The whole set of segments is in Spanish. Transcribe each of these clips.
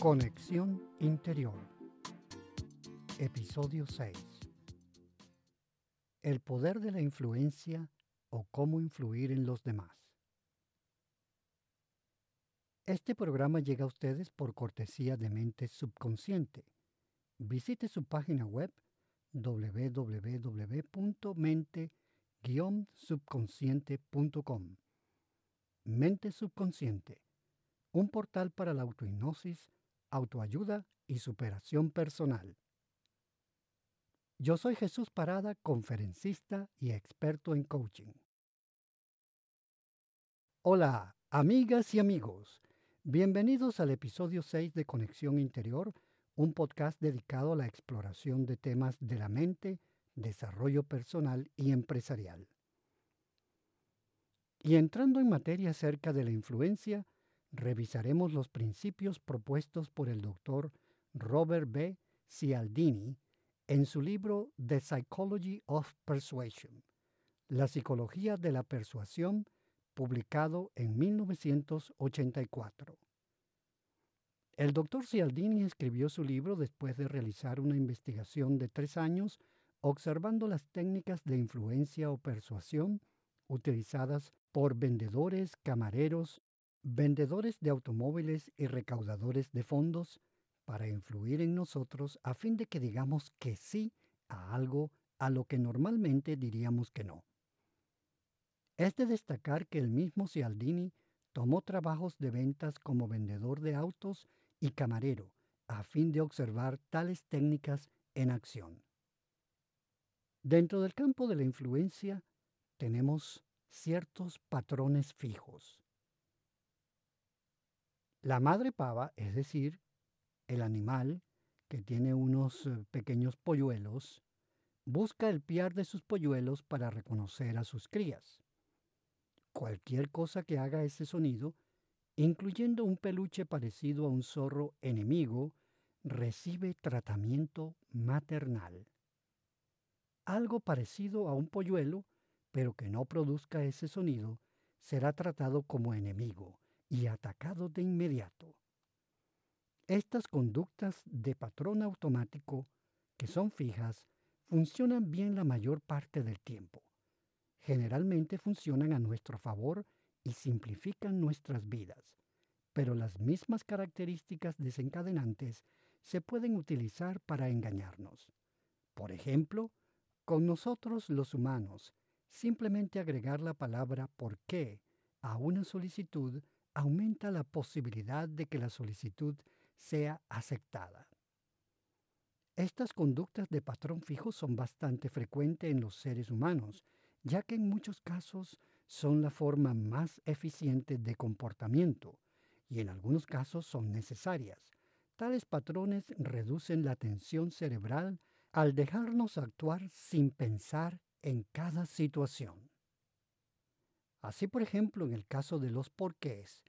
Conexión Interior. Episodio 6. El poder de la influencia o cómo influir en los demás. Este programa llega a ustedes por cortesía de Mente Subconsciente. Visite su página web www.mente-subconsciente.com. Mente Subconsciente, un portal para la autohipnosis autoayuda y superación personal. Yo soy Jesús Parada, conferencista y experto en coaching. Hola, amigas y amigos. Bienvenidos al episodio 6 de Conexión Interior, un podcast dedicado a la exploración de temas de la mente, desarrollo personal y empresarial. Y entrando en materia acerca de la influencia, revisaremos los principios propuestos por el doctor Robert B. Cialdini en su libro The Psychology of Persuasion, La psicología de la persuasión, publicado en 1984. El doctor Cialdini escribió su libro después de realizar una investigación de tres años observando las técnicas de influencia o persuasión utilizadas por vendedores, camareros vendedores de automóviles y recaudadores de fondos para influir en nosotros a fin de que digamos que sí a algo a lo que normalmente diríamos que no. Es de destacar que el mismo Cialdini tomó trabajos de ventas como vendedor de autos y camarero a fin de observar tales técnicas en acción. Dentro del campo de la influencia tenemos ciertos patrones fijos. La madre pava, es decir, el animal que tiene unos eh, pequeños polluelos, busca el piar de sus polluelos para reconocer a sus crías. Cualquier cosa que haga ese sonido, incluyendo un peluche parecido a un zorro enemigo, recibe tratamiento maternal. Algo parecido a un polluelo, pero que no produzca ese sonido, será tratado como enemigo y atacado de inmediato. Estas conductas de patrón automático, que son fijas, funcionan bien la mayor parte del tiempo. Generalmente funcionan a nuestro favor y simplifican nuestras vidas, pero las mismas características desencadenantes se pueden utilizar para engañarnos. Por ejemplo, con nosotros los humanos, simplemente agregar la palabra por qué a una solicitud aumenta la posibilidad de que la solicitud sea aceptada. Estas conductas de patrón fijo son bastante frecuentes en los seres humanos, ya que en muchos casos son la forma más eficiente de comportamiento y en algunos casos son necesarias. Tales patrones reducen la tensión cerebral al dejarnos actuar sin pensar en cada situación. Así, por ejemplo, en el caso de los porqués,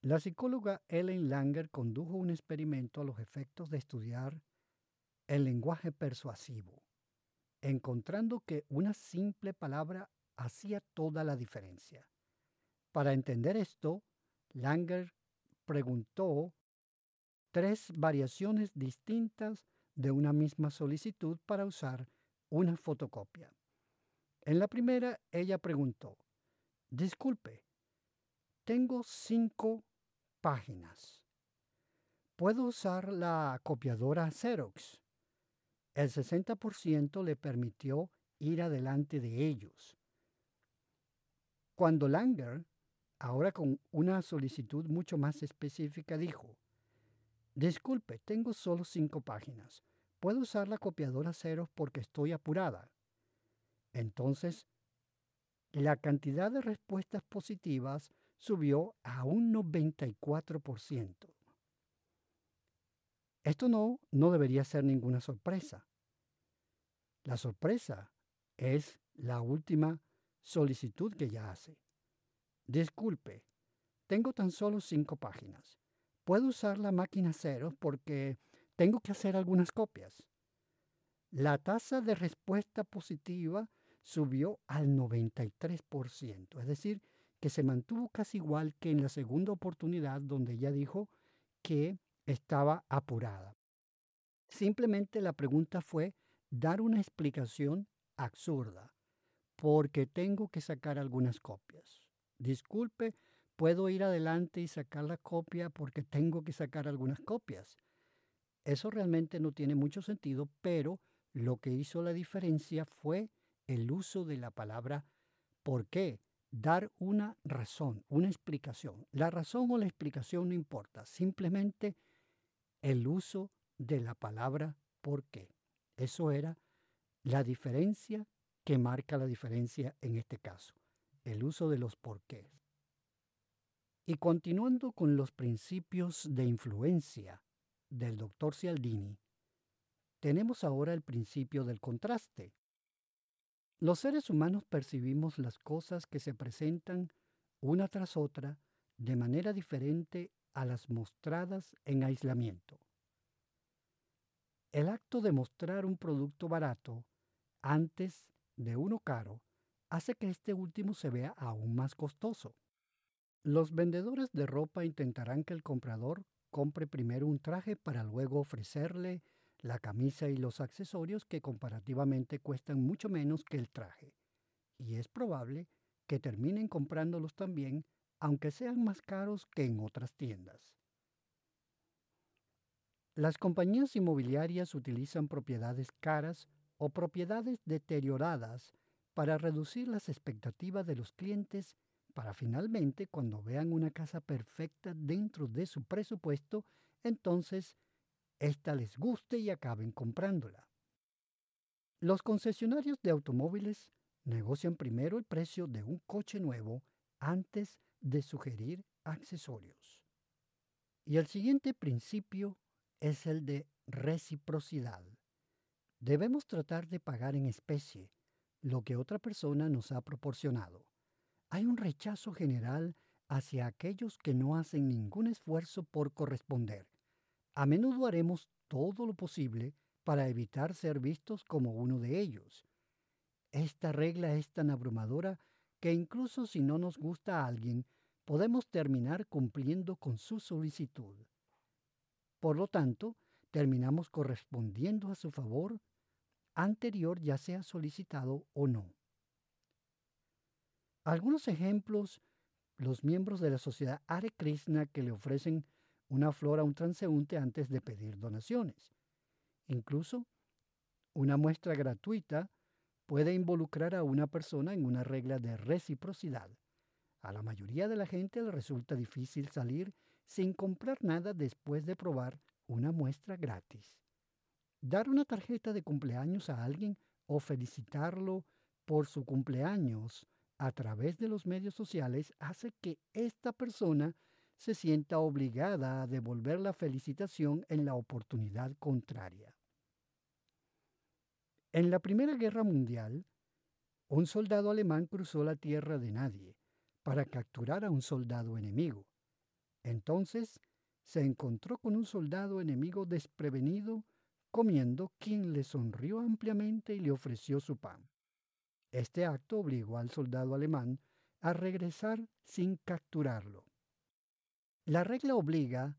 la psicóloga Ellen Langer condujo un experimento a los efectos de estudiar el lenguaje persuasivo, encontrando que una simple palabra hacía toda la diferencia. Para entender esto, Langer preguntó tres variaciones distintas de una misma solicitud para usar una fotocopia. En la primera, ella preguntó, Disculpe, tengo cinco páginas. Puedo usar la copiadora Xerox. El 60% le permitió ir adelante de ellos. Cuando Langer, ahora con una solicitud mucho más específica, dijo, Disculpe, tengo solo cinco páginas. Puedo usar la copiadora Xerox porque estoy apurada. Entonces la cantidad de respuestas positivas subió a un 94%. Esto no, no debería ser ninguna sorpresa. La sorpresa es la última solicitud que ella hace. Disculpe, tengo tan solo cinco páginas. Puedo usar la máquina cero porque tengo que hacer algunas copias. La tasa de respuesta positiva subió al 93%, es decir, que se mantuvo casi igual que en la segunda oportunidad donde ella dijo que estaba apurada. Simplemente la pregunta fue dar una explicación absurda, porque tengo que sacar algunas copias. Disculpe, puedo ir adelante y sacar la copia porque tengo que sacar algunas copias. Eso realmente no tiene mucho sentido, pero lo que hizo la diferencia fue el uso de la palabra por qué. Dar una razón, una explicación. La razón o la explicación no importa, simplemente el uso de la palabra por qué. Eso era la diferencia que marca la diferencia en este caso, el uso de los porqués. Y continuando con los principios de influencia del doctor Cialdini, tenemos ahora el principio del contraste. Los seres humanos percibimos las cosas que se presentan una tras otra de manera diferente a las mostradas en aislamiento. El acto de mostrar un producto barato antes de uno caro hace que este último se vea aún más costoso. Los vendedores de ropa intentarán que el comprador compre primero un traje para luego ofrecerle la camisa y los accesorios que comparativamente cuestan mucho menos que el traje. Y es probable que terminen comprándolos también, aunque sean más caros que en otras tiendas. Las compañías inmobiliarias utilizan propiedades caras o propiedades deterioradas para reducir las expectativas de los clientes para finalmente cuando vean una casa perfecta dentro de su presupuesto, entonces ésta les guste y acaben comprándola. Los concesionarios de automóviles negocian primero el precio de un coche nuevo antes de sugerir accesorios. Y el siguiente principio es el de reciprocidad. Debemos tratar de pagar en especie lo que otra persona nos ha proporcionado. Hay un rechazo general hacia aquellos que no hacen ningún esfuerzo por corresponder. A menudo haremos todo lo posible para evitar ser vistos como uno de ellos. Esta regla es tan abrumadora que incluso si no nos gusta a alguien, podemos terminar cumpliendo con su solicitud. Por lo tanto, terminamos correspondiendo a su favor anterior ya sea solicitado o no. Algunos ejemplos, los miembros de la sociedad Hare Krishna que le ofrecen una flor a un transeúnte antes de pedir donaciones. Incluso, una muestra gratuita puede involucrar a una persona en una regla de reciprocidad. A la mayoría de la gente le resulta difícil salir sin comprar nada después de probar una muestra gratis. Dar una tarjeta de cumpleaños a alguien o felicitarlo por su cumpleaños a través de los medios sociales hace que esta persona se sienta obligada a devolver la felicitación en la oportunidad contraria. En la Primera Guerra Mundial, un soldado alemán cruzó la tierra de nadie para capturar a un soldado enemigo. Entonces se encontró con un soldado enemigo desprevenido comiendo, quien le sonrió ampliamente y le ofreció su pan. Este acto obligó al soldado alemán a regresar sin capturarlo. La regla obliga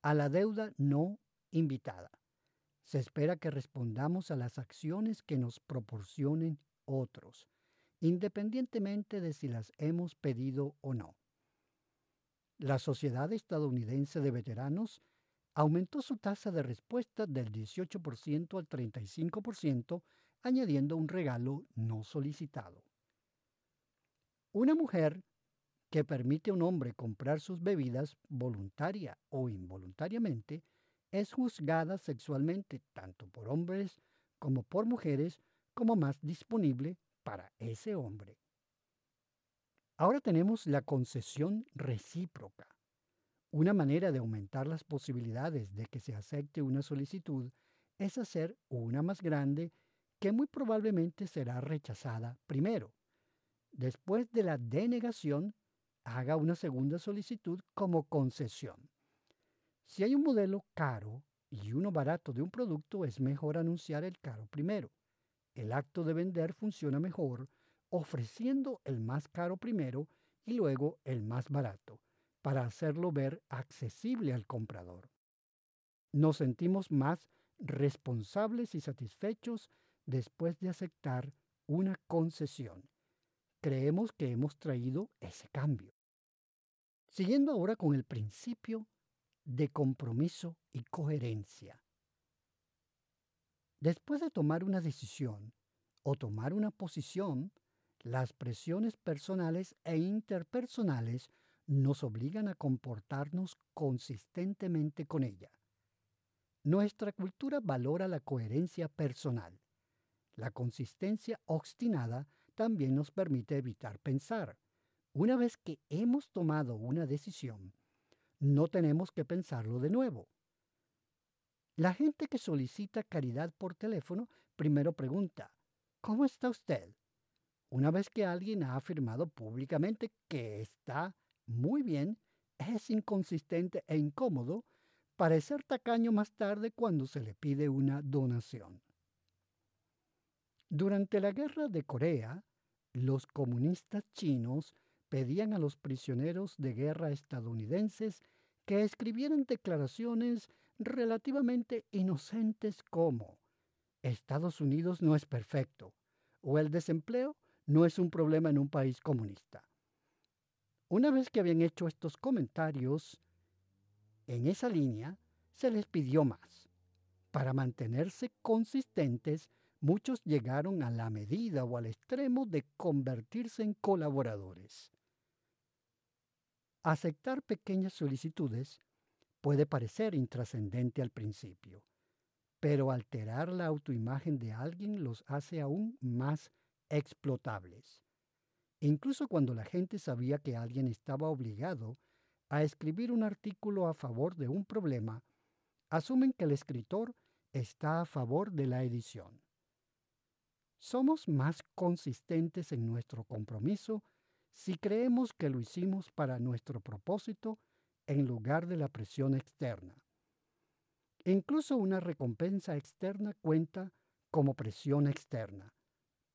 a la deuda no invitada. Se espera que respondamos a las acciones que nos proporcionen otros, independientemente de si las hemos pedido o no. La Sociedad Estadounidense de Veteranos aumentó su tasa de respuesta del 18% al 35%, añadiendo un regalo no solicitado. Una mujer que permite a un hombre comprar sus bebidas voluntaria o involuntariamente es juzgada sexualmente tanto por hombres como por mujeres como más disponible para ese hombre. Ahora tenemos la concesión recíproca. Una manera de aumentar las posibilidades de que se acepte una solicitud es hacer una más grande que muy probablemente será rechazada primero. Después de la denegación, haga una segunda solicitud como concesión. Si hay un modelo caro y uno barato de un producto, es mejor anunciar el caro primero. El acto de vender funciona mejor ofreciendo el más caro primero y luego el más barato, para hacerlo ver accesible al comprador. Nos sentimos más responsables y satisfechos después de aceptar una concesión. Creemos que hemos traído ese cambio. Siguiendo ahora con el principio de compromiso y coherencia. Después de tomar una decisión o tomar una posición, las presiones personales e interpersonales nos obligan a comportarnos consistentemente con ella. Nuestra cultura valora la coherencia personal. La consistencia obstinada también nos permite evitar pensar. Una vez que hemos tomado una decisión, no tenemos que pensarlo de nuevo. La gente que solicita caridad por teléfono primero pregunta, ¿cómo está usted? Una vez que alguien ha afirmado públicamente que está muy bien, es inconsistente e incómodo parecer tacaño más tarde cuando se le pide una donación. Durante la guerra de Corea, los comunistas chinos pedían a los prisioneros de guerra estadounidenses que escribieran declaraciones relativamente inocentes como Estados Unidos no es perfecto o el desempleo no es un problema en un país comunista. Una vez que habían hecho estos comentarios en esa línea, se les pidió más. Para mantenerse consistentes, muchos llegaron a la medida o al extremo de convertirse en colaboradores. Aceptar pequeñas solicitudes puede parecer intrascendente al principio, pero alterar la autoimagen de alguien los hace aún más explotables. Incluso cuando la gente sabía que alguien estaba obligado a escribir un artículo a favor de un problema, asumen que el escritor está a favor de la edición. Somos más consistentes en nuestro compromiso si creemos que lo hicimos para nuestro propósito en lugar de la presión externa. Incluso una recompensa externa cuenta como presión externa.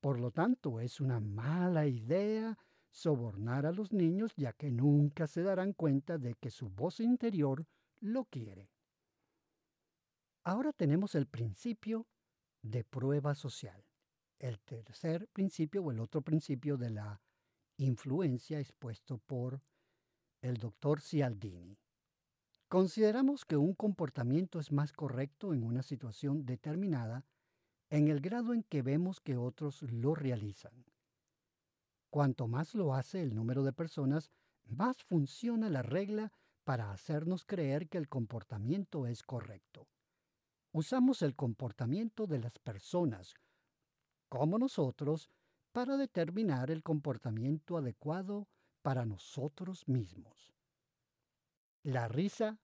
Por lo tanto, es una mala idea sobornar a los niños ya que nunca se darán cuenta de que su voz interior lo quiere. Ahora tenemos el principio de prueba social, el tercer principio o el otro principio de la influencia expuesto por el doctor Cialdini. Consideramos que un comportamiento es más correcto en una situación determinada en el grado en que vemos que otros lo realizan. Cuanto más lo hace el número de personas, más funciona la regla para hacernos creer que el comportamiento es correcto. Usamos el comportamiento de las personas, como nosotros, para determinar el comportamiento adecuado para nosotros mismos. La risa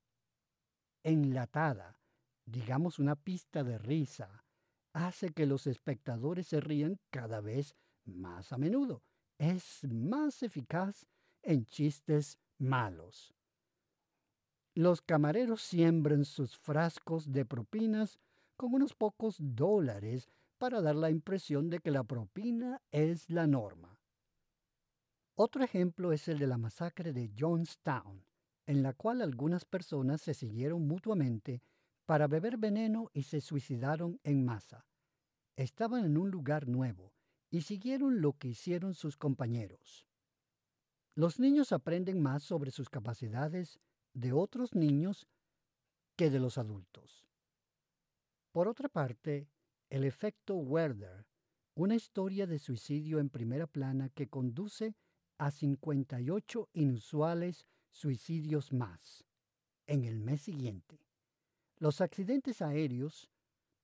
enlatada, digamos una pista de risa, hace que los espectadores se rían cada vez más a menudo. Es más eficaz en chistes malos. Los camareros siembran sus frascos de propinas con unos pocos dólares para dar la impresión de que la propina es la norma. Otro ejemplo es el de la masacre de Johnstown, en la cual algunas personas se siguieron mutuamente para beber veneno y se suicidaron en masa. Estaban en un lugar nuevo y siguieron lo que hicieron sus compañeros. Los niños aprenden más sobre sus capacidades de otros niños que de los adultos. Por otra parte, el efecto Werder, una historia de suicidio en primera plana que conduce a 58 inusuales suicidios más en el mes siguiente. Los accidentes aéreos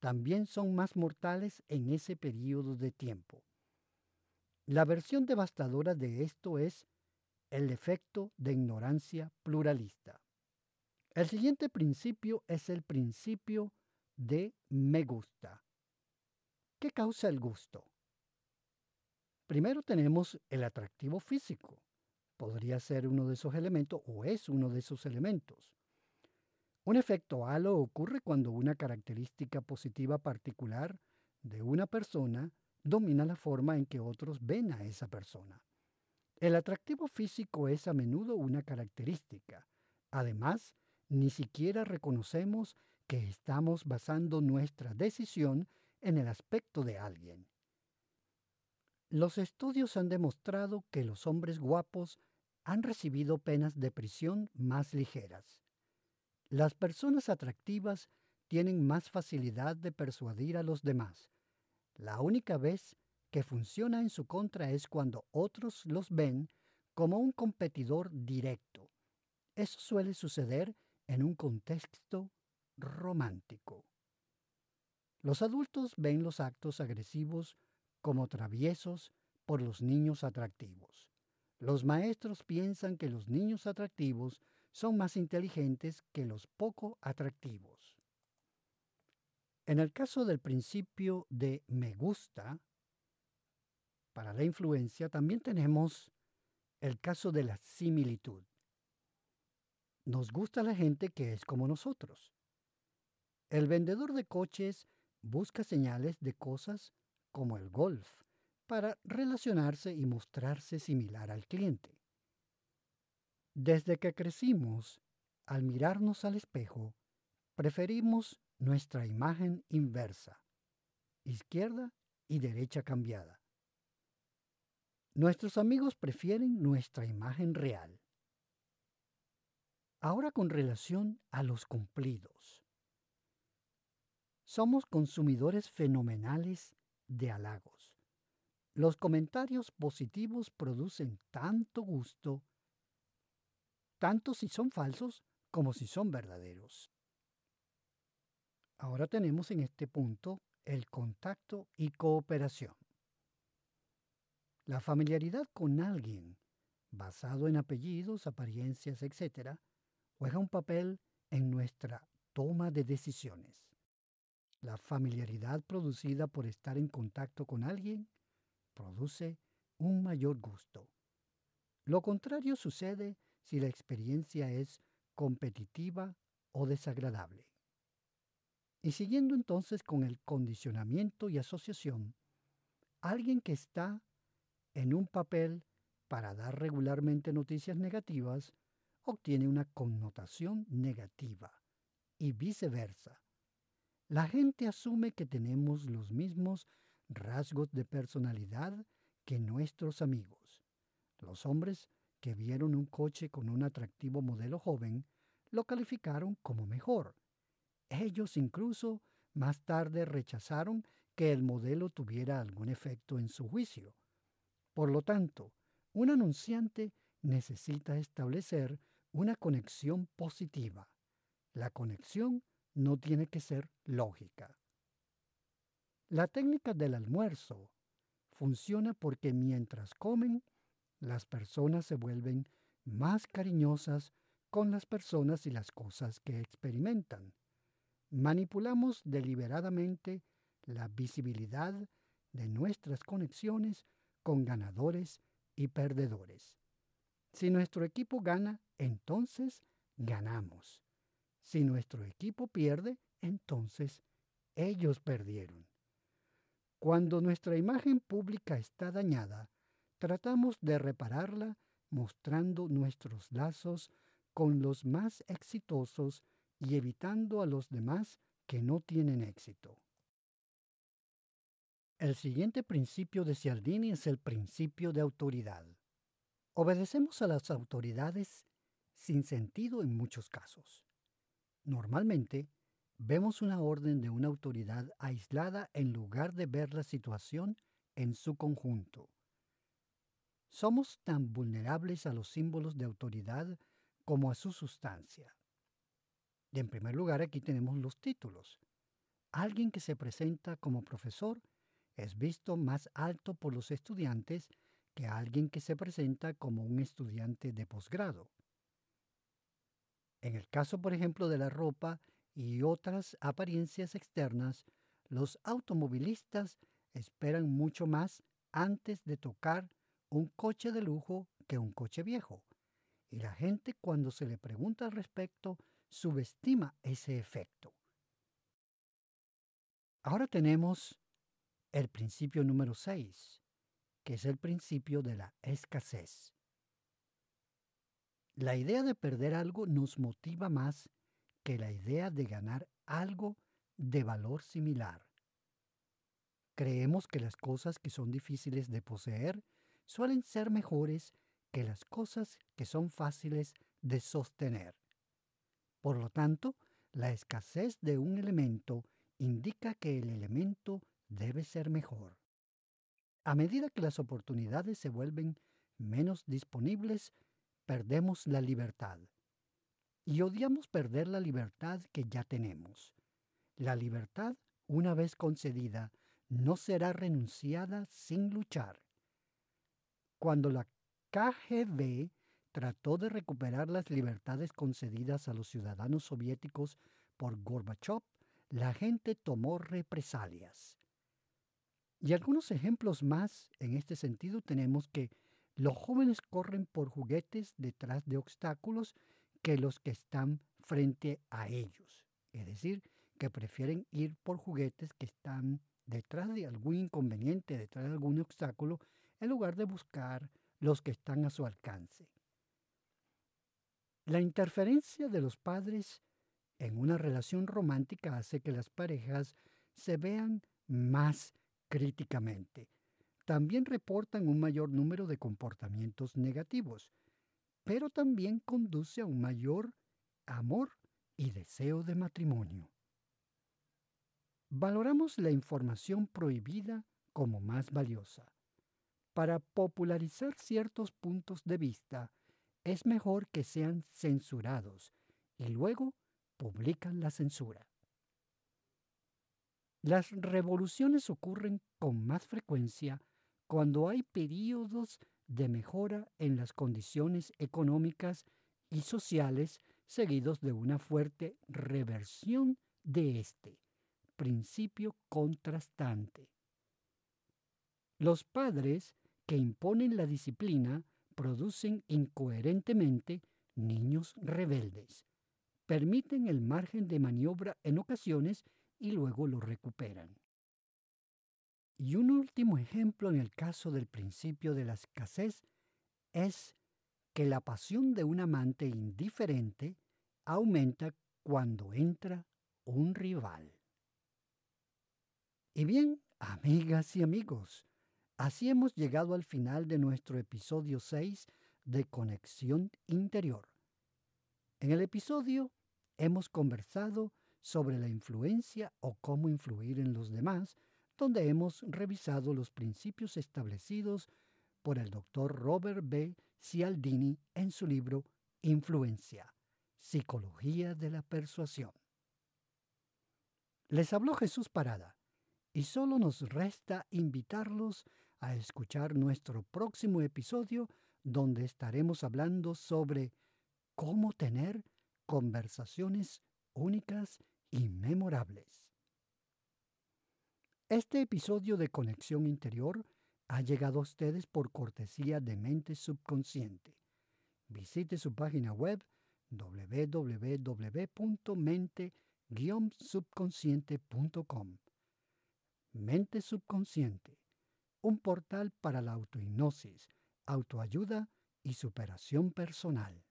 también son más mortales en ese periodo de tiempo. La versión devastadora de esto es el efecto de ignorancia pluralista. El siguiente principio es el principio de me gusta. ¿Qué causa el gusto? Primero tenemos el atractivo físico. Podría ser uno de esos elementos o es uno de esos elementos. Un efecto halo ocurre cuando una característica positiva particular de una persona domina la forma en que otros ven a esa persona. El atractivo físico es a menudo una característica. Además, ni siquiera reconocemos que estamos basando nuestra decisión en el aspecto de alguien. Los estudios han demostrado que los hombres guapos han recibido penas de prisión más ligeras. Las personas atractivas tienen más facilidad de persuadir a los demás. La única vez que funciona en su contra es cuando otros los ven como un competidor directo. Eso suele suceder en un contexto romántico. Los adultos ven los actos agresivos como traviesos por los niños atractivos. Los maestros piensan que los niños atractivos son más inteligentes que los poco atractivos. En el caso del principio de me gusta, para la influencia también tenemos el caso de la similitud. Nos gusta la gente que es como nosotros. El vendedor de coches busca señales de cosas como el golf para relacionarse y mostrarse similar al cliente. Desde que crecimos, al mirarnos al espejo, preferimos nuestra imagen inversa, izquierda y derecha cambiada. Nuestros amigos prefieren nuestra imagen real. Ahora con relación a los cumplidos. Somos consumidores fenomenales de halagos. Los comentarios positivos producen tanto gusto, tanto si son falsos como si son verdaderos. Ahora tenemos en este punto el contacto y cooperación. La familiaridad con alguien, basado en apellidos, apariencias, etc., juega un papel en nuestra toma de decisiones. La familiaridad producida por estar en contacto con alguien produce un mayor gusto. Lo contrario sucede si la experiencia es competitiva o desagradable. Y siguiendo entonces con el condicionamiento y asociación, alguien que está en un papel para dar regularmente noticias negativas obtiene una connotación negativa y viceversa. La gente asume que tenemos los mismos rasgos de personalidad que nuestros amigos. Los hombres que vieron un coche con un atractivo modelo joven lo calificaron como mejor. Ellos incluso más tarde rechazaron que el modelo tuviera algún efecto en su juicio. Por lo tanto, un anunciante necesita establecer una conexión positiva. La conexión no tiene que ser lógica. La técnica del almuerzo funciona porque mientras comen, las personas se vuelven más cariñosas con las personas y las cosas que experimentan. Manipulamos deliberadamente la visibilidad de nuestras conexiones con ganadores y perdedores. Si nuestro equipo gana, entonces ganamos. Si nuestro equipo pierde, entonces ellos perdieron. Cuando nuestra imagen pública está dañada, tratamos de repararla mostrando nuestros lazos con los más exitosos y evitando a los demás que no tienen éxito. El siguiente principio de Cialdini es el principio de autoridad. Obedecemos a las autoridades sin sentido en muchos casos. Normalmente, vemos una orden de una autoridad aislada en lugar de ver la situación en su conjunto. Somos tan vulnerables a los símbolos de autoridad como a su sustancia. Y en primer lugar aquí tenemos los títulos. Alguien que se presenta como profesor es visto más alto por los estudiantes que alguien que se presenta como un estudiante de posgrado. En el caso, por ejemplo, de la ropa y otras apariencias externas, los automovilistas esperan mucho más antes de tocar un coche de lujo que un coche viejo. Y la gente cuando se le pregunta al respecto subestima ese efecto. Ahora tenemos el principio número 6, que es el principio de la escasez. La idea de perder algo nos motiva más que la idea de ganar algo de valor similar. Creemos que las cosas que son difíciles de poseer suelen ser mejores que las cosas que son fáciles de sostener. Por lo tanto, la escasez de un elemento indica que el elemento debe ser mejor. A medida que las oportunidades se vuelven menos disponibles, perdemos la libertad. Y odiamos perder la libertad que ya tenemos. La libertad, una vez concedida, no será renunciada sin luchar. Cuando la KGB trató de recuperar las libertades concedidas a los ciudadanos soviéticos por Gorbachev, la gente tomó represalias. Y algunos ejemplos más en este sentido tenemos que los jóvenes corren por juguetes detrás de obstáculos que los que están frente a ellos. Es decir, que prefieren ir por juguetes que están detrás de algún inconveniente, detrás de algún obstáculo, en lugar de buscar los que están a su alcance. La interferencia de los padres en una relación romántica hace que las parejas se vean más críticamente. También reportan un mayor número de comportamientos negativos, pero también conduce a un mayor amor y deseo de matrimonio. Valoramos la información prohibida como más valiosa. Para popularizar ciertos puntos de vista, es mejor que sean censurados y luego publican la censura. Las revoluciones ocurren con más frecuencia cuando hay periodos de mejora en las condiciones económicas y sociales seguidos de una fuerte reversión de este principio contrastante. Los padres que imponen la disciplina producen incoherentemente niños rebeldes, permiten el margen de maniobra en ocasiones y luego lo recuperan. Y un último ejemplo en el caso del principio de la escasez es que la pasión de un amante indiferente aumenta cuando entra un rival. Y bien, amigas y amigos, así hemos llegado al final de nuestro episodio 6 de Conexión Interior. En el episodio hemos conversado sobre la influencia o cómo influir en los demás, donde hemos revisado los principios establecidos por el doctor Robert B. Cialdini en su libro Influencia, Psicología de la Persuasión. Les habló Jesús Parada y solo nos resta invitarlos a escuchar nuestro próximo episodio donde estaremos hablando sobre cómo tener conversaciones únicas y memorables. Este episodio de Conexión Interior ha llegado a ustedes por cortesía de Mente Subconsciente. Visite su página web www.mente-subconsciente.com. Mente Subconsciente, un portal para la autohipnosis, autoayuda y superación personal.